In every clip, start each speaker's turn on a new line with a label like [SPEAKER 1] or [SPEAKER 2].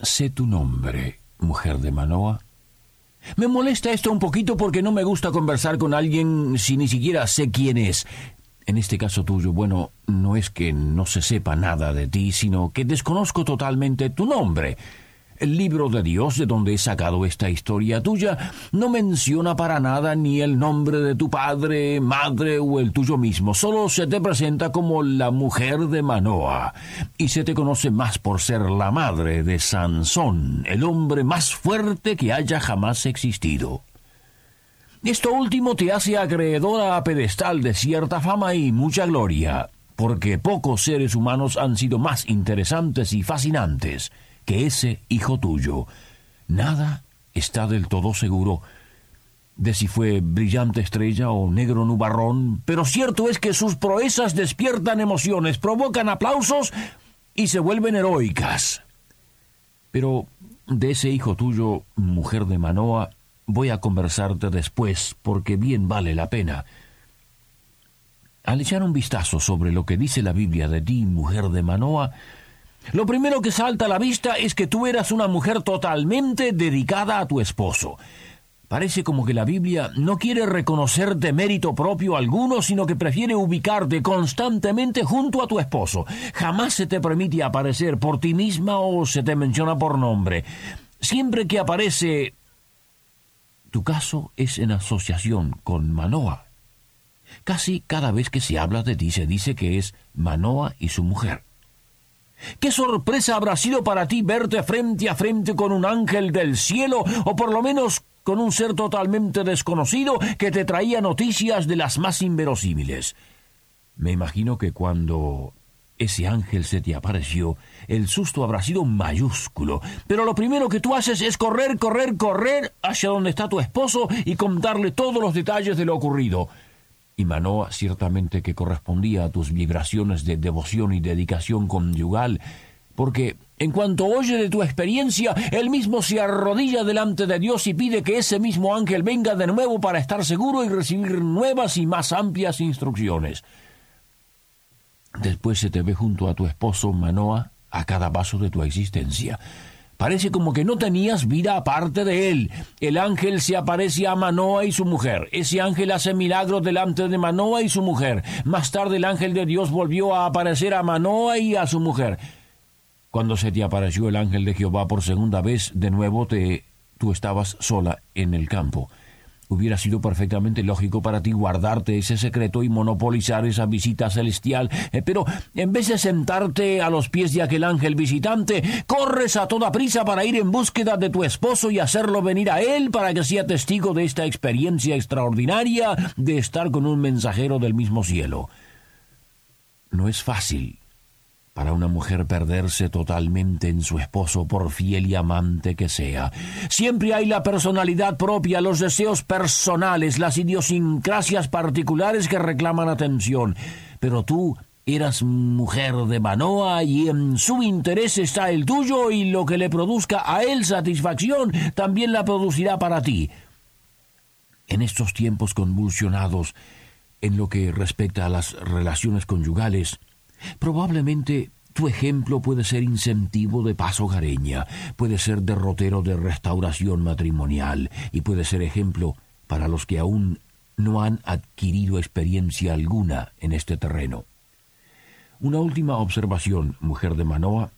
[SPEAKER 1] sé tu nombre, mujer de Manoa. Me molesta esto un poquito porque no me gusta conversar con alguien si ni siquiera sé quién es. En este caso tuyo, bueno, no es que no se sepa nada de ti, sino que desconozco totalmente tu nombre. El libro de Dios, de donde he sacado esta historia tuya, no menciona para nada ni el nombre de tu padre, madre o el tuyo mismo. Solo se te presenta como la mujer de Manoa. Y se te conoce más por ser la madre de Sansón, el hombre más fuerte que haya jamás existido. Esto último te hace acreedora a pedestal de cierta fama y mucha gloria, porque pocos seres humanos han sido más interesantes y fascinantes que ese hijo tuyo. Nada está del todo seguro de si fue brillante estrella o negro nubarrón, pero cierto es que sus proezas despiertan emociones, provocan aplausos y se vuelven heroicas. Pero de ese hijo tuyo, mujer de Manoa, voy a conversarte después, porque bien vale la pena. Al echar un vistazo sobre lo que dice la Biblia de ti, mujer de Manoa, lo primero que salta a la vista es que tú eras una mujer totalmente dedicada a tu esposo. Parece como que la Biblia no quiere reconocerte mérito propio alguno, sino que prefiere ubicarte constantemente junto a tu esposo. Jamás se te permite aparecer por ti misma o se te menciona por nombre. Siempre que aparece tu caso es en asociación con Manoa. Casi cada vez que se habla de ti se dice que es Manoa y su mujer. ¿Qué sorpresa habrá sido para ti verte frente a frente con un ángel del cielo, o por lo menos con un ser totalmente desconocido que te traía noticias de las más inverosímiles? Me imagino que cuando ese ángel se te apareció, el susto habrá sido mayúsculo, pero lo primero que tú haces es correr, correr, correr hacia donde está tu esposo y contarle todos los detalles de lo ocurrido y Manoa ciertamente que correspondía a tus vibraciones de devoción y dedicación conyugal, porque en cuanto oye de tu experiencia, él mismo se arrodilla delante de Dios y pide que ese mismo ángel venga de nuevo para estar seguro y recibir nuevas y más amplias instrucciones. Después se te ve junto a tu esposo Manoa a cada paso de tu existencia. Parece como que no tenías vida aparte de él. El ángel se aparece a Manoa y su mujer. Ese ángel hace milagros delante de Manoa y su mujer. Más tarde el ángel de Dios volvió a aparecer a Manoa y a su mujer. Cuando se te apareció el ángel de Jehová por segunda vez, de nuevo te tú estabas sola en el campo. Hubiera sido perfectamente lógico para ti guardarte ese secreto y monopolizar esa visita celestial, eh, pero en vez de sentarte a los pies de aquel ángel visitante, corres a toda prisa para ir en búsqueda de tu esposo y hacerlo venir a él para que sea testigo de esta experiencia extraordinaria de estar con un mensajero del mismo cielo. No es fácil para una mujer perderse totalmente en su esposo por fiel y amante que sea. Siempre hay la personalidad propia, los deseos personales, las idiosincrasias particulares que reclaman atención. Pero tú eras mujer de Manoa y en su interés está el tuyo y lo que le produzca a él satisfacción también la producirá para ti. En estos tiempos convulsionados, en lo que respecta a las relaciones conyugales, Probablemente tu ejemplo puede ser incentivo de paso hogareña, puede ser derrotero de restauración matrimonial y puede ser ejemplo para los que aún no han adquirido experiencia alguna en este terreno. Una última observación, mujer de Manoa,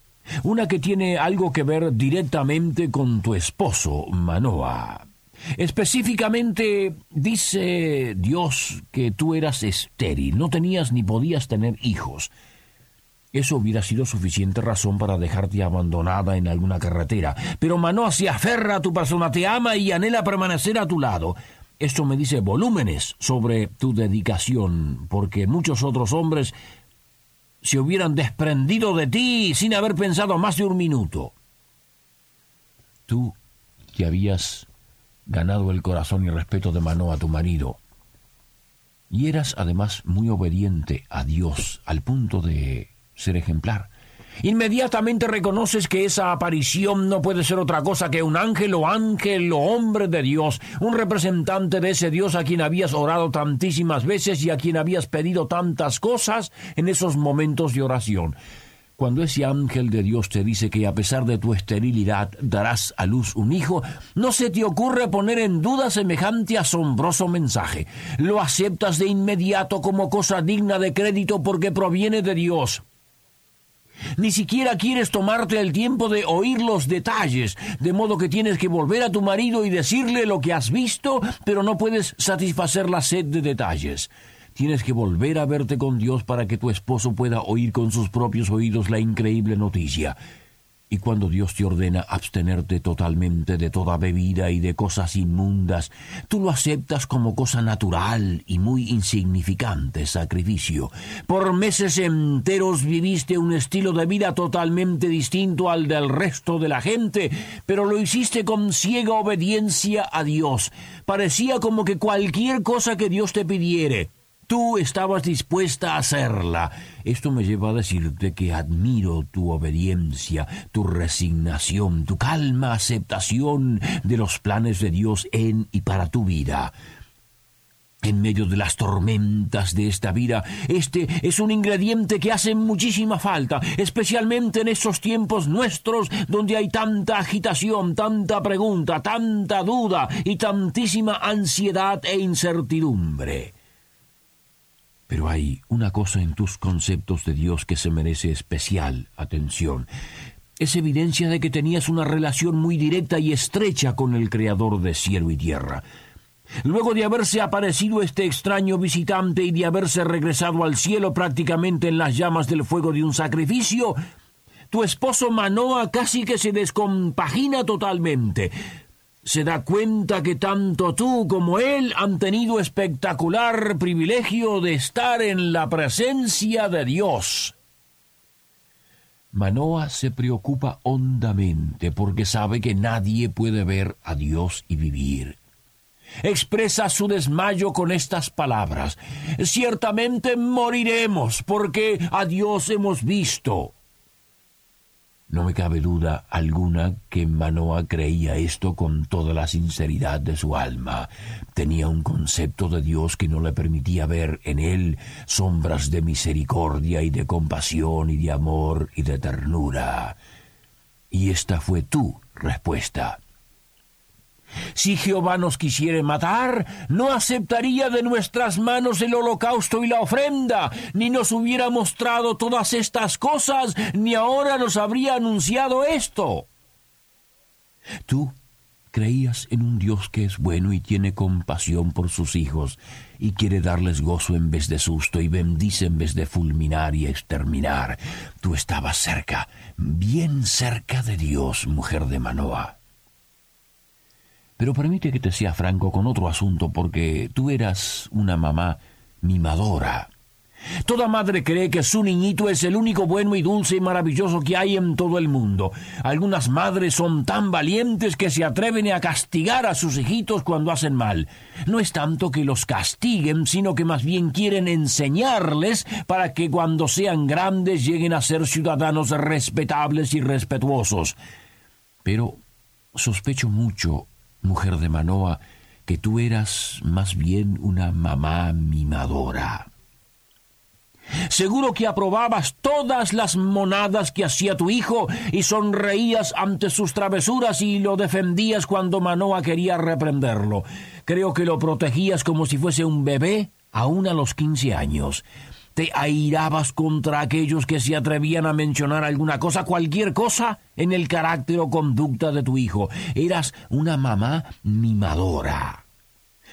[SPEAKER 1] una que tiene algo que ver directamente con tu esposo, Manoa. Específicamente dice Dios que tú eras estéril, no tenías ni podías tener hijos. Eso hubiera sido suficiente razón para dejarte abandonada en alguna carretera. Pero Manoa se aferra a tu persona, te ama y anhela permanecer a tu lado. Esto me dice volúmenes sobre tu dedicación, porque muchos otros hombres se hubieran desprendido de ti sin haber pensado más de un minuto. Tú que habías ganado el corazón y respeto de Manoa, tu marido, y eras además muy obediente a Dios al punto de ser ejemplar. Inmediatamente reconoces que esa aparición no puede ser otra cosa que un ángel o ángel o hombre de Dios, un representante de ese Dios a quien habías orado tantísimas veces y a quien habías pedido tantas cosas en esos momentos de oración. Cuando ese ángel de Dios te dice que a pesar de tu esterilidad darás a luz un hijo, no se te ocurre poner en duda semejante asombroso mensaje. Lo aceptas de inmediato como cosa digna de crédito porque proviene de Dios. Ni siquiera quieres tomarte el tiempo de oír los detalles, de modo que tienes que volver a tu marido y decirle lo que has visto, pero no puedes satisfacer la sed de detalles. Tienes que volver a verte con Dios para que tu esposo pueda oír con sus propios oídos la increíble noticia. Y cuando Dios te ordena abstenerte totalmente de toda bebida y de cosas inmundas, tú lo aceptas como cosa natural y muy insignificante sacrificio. Por meses enteros viviste un estilo de vida totalmente distinto al del resto de la gente, pero lo hiciste con ciega obediencia a Dios. Parecía como que cualquier cosa que Dios te pidiere, Tú estabas dispuesta a hacerla. Esto me lleva a decirte que admiro tu obediencia, tu resignación, tu calma aceptación de los planes de Dios en y para tu vida. En medio de las tormentas de esta vida, este es un ingrediente que hace muchísima falta, especialmente en estos tiempos nuestros donde hay tanta agitación, tanta pregunta, tanta duda y tantísima ansiedad e incertidumbre. Pero hay una cosa en tus conceptos de Dios que se merece especial atención. Es evidencia de que tenías una relación muy directa y estrecha con el Creador de cielo y tierra. Luego de haberse aparecido este extraño visitante y de haberse regresado al cielo prácticamente en las llamas del fuego de un sacrificio, tu esposo Manoa casi que se descompagina totalmente se da cuenta que tanto tú como él han tenido espectacular privilegio de estar en la presencia de Dios. Manoa se preocupa hondamente porque sabe que nadie puede ver a Dios y vivir. Expresa su desmayo con estas palabras. Ciertamente moriremos porque a Dios hemos visto. No me cabe duda alguna que Manoa creía esto con toda la sinceridad de su alma. Tenía un concepto de Dios que no le permitía ver en él sombras de misericordia y de compasión y de amor y de ternura. Y esta fue tu respuesta. Si Jehová nos quisiere matar, no aceptaría de nuestras manos el holocausto y la ofrenda, ni nos hubiera mostrado todas estas cosas, ni ahora nos habría anunciado esto. Tú creías en un Dios que es bueno y tiene compasión por sus hijos, y quiere darles gozo en vez de susto, y bendice en vez de fulminar y exterminar. Tú estabas cerca, bien cerca de Dios, mujer de Manoah. Pero permite que te sea franco con otro asunto, porque tú eras una mamá mimadora. Toda madre cree que su niñito es el único bueno y dulce y maravilloso que hay en todo el mundo. Algunas madres son tan valientes que se atreven a castigar a sus hijitos cuando hacen mal. No es tanto que los castiguen, sino que más bien quieren enseñarles para que cuando sean grandes lleguen a ser ciudadanos respetables y respetuosos. Pero sospecho mucho mujer de Manoa, que tú eras más bien una mamá mimadora. Seguro que aprobabas todas las monadas que hacía tu hijo y sonreías ante sus travesuras y lo defendías cuando Manoa quería reprenderlo. Creo que lo protegías como si fuese un bebé aún a los quince años te airabas contra aquellos que se atrevían a mencionar alguna cosa, cualquier cosa, en el carácter o conducta de tu hijo. Eras una mamá mimadora.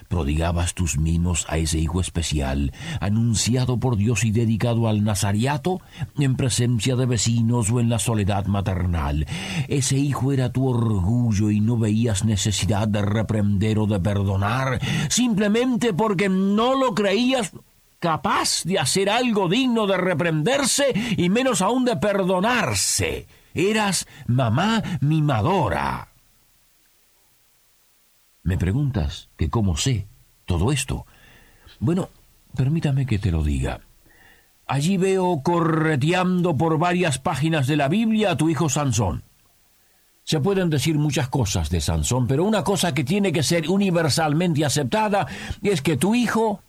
[SPEAKER 1] Prodigabas tus mimos a ese hijo especial, anunciado por Dios y dedicado al nazariato, en presencia de vecinos o en la soledad maternal. Ese hijo era tu orgullo y no veías necesidad de reprender o de perdonar, simplemente porque no lo creías capaz de hacer algo digno de reprenderse y menos aún de perdonarse. Eras mamá mimadora. ¿Me preguntas que cómo sé todo esto? Bueno, permítame que te lo diga. Allí veo correteando por varias páginas de la Biblia a tu hijo Sansón. Se pueden decir muchas cosas de Sansón, pero una cosa que tiene que ser universalmente aceptada es que tu hijo,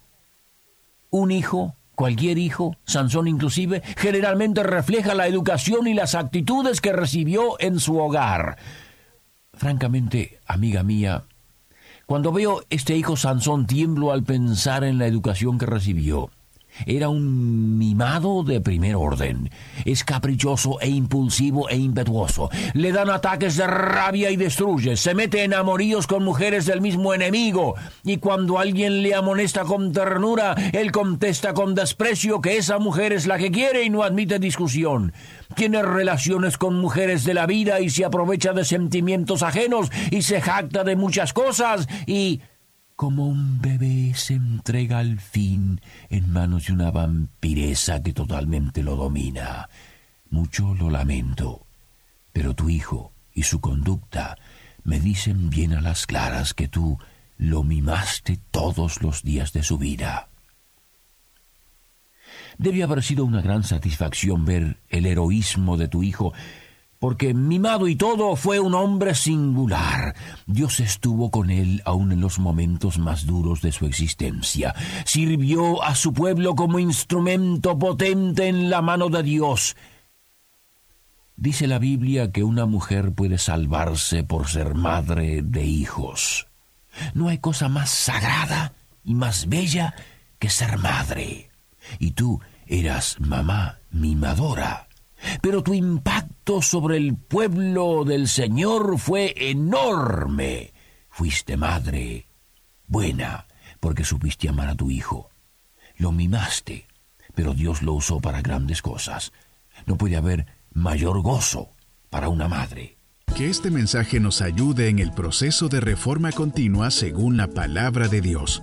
[SPEAKER 1] un hijo, cualquier hijo, Sansón inclusive, generalmente refleja la educación y las actitudes que recibió en su hogar. Francamente, amiga mía, cuando veo este hijo Sansón tiemblo al pensar en la educación que recibió. Era un mimado de primer orden. Es caprichoso e impulsivo e impetuoso. Le dan ataques de rabia y destruye. Se mete en amoríos con mujeres del mismo enemigo. Y cuando alguien le amonesta con ternura, él contesta con desprecio que esa mujer es la que quiere y no admite discusión. Tiene relaciones con mujeres de la vida y se aprovecha de sentimientos ajenos y se jacta de muchas cosas y como un bebé se entrega al fin en manos de una vampiresa que totalmente lo domina. Mucho lo lamento, pero tu hijo y su conducta me dicen bien a las claras que tú lo mimaste todos los días de su vida. Debe haber sido una gran satisfacción ver el heroísmo de tu hijo porque mimado y todo fue un hombre singular. Dios estuvo con él aun en los momentos más duros de su existencia. Sirvió a su pueblo como instrumento potente en la mano de Dios. Dice la Biblia que una mujer puede salvarse por ser madre de hijos. No hay cosa más sagrada y más bella que ser madre. Y tú eras mamá mimadora pero tu impacto sobre el pueblo del Señor fue enorme. Fuiste madre buena, porque supiste amar a tu hijo. Lo mimaste, pero Dios lo usó para grandes cosas. No puede haber mayor gozo para una madre.
[SPEAKER 2] Que este mensaje nos ayude en el proceso de reforma continua según la palabra de Dios.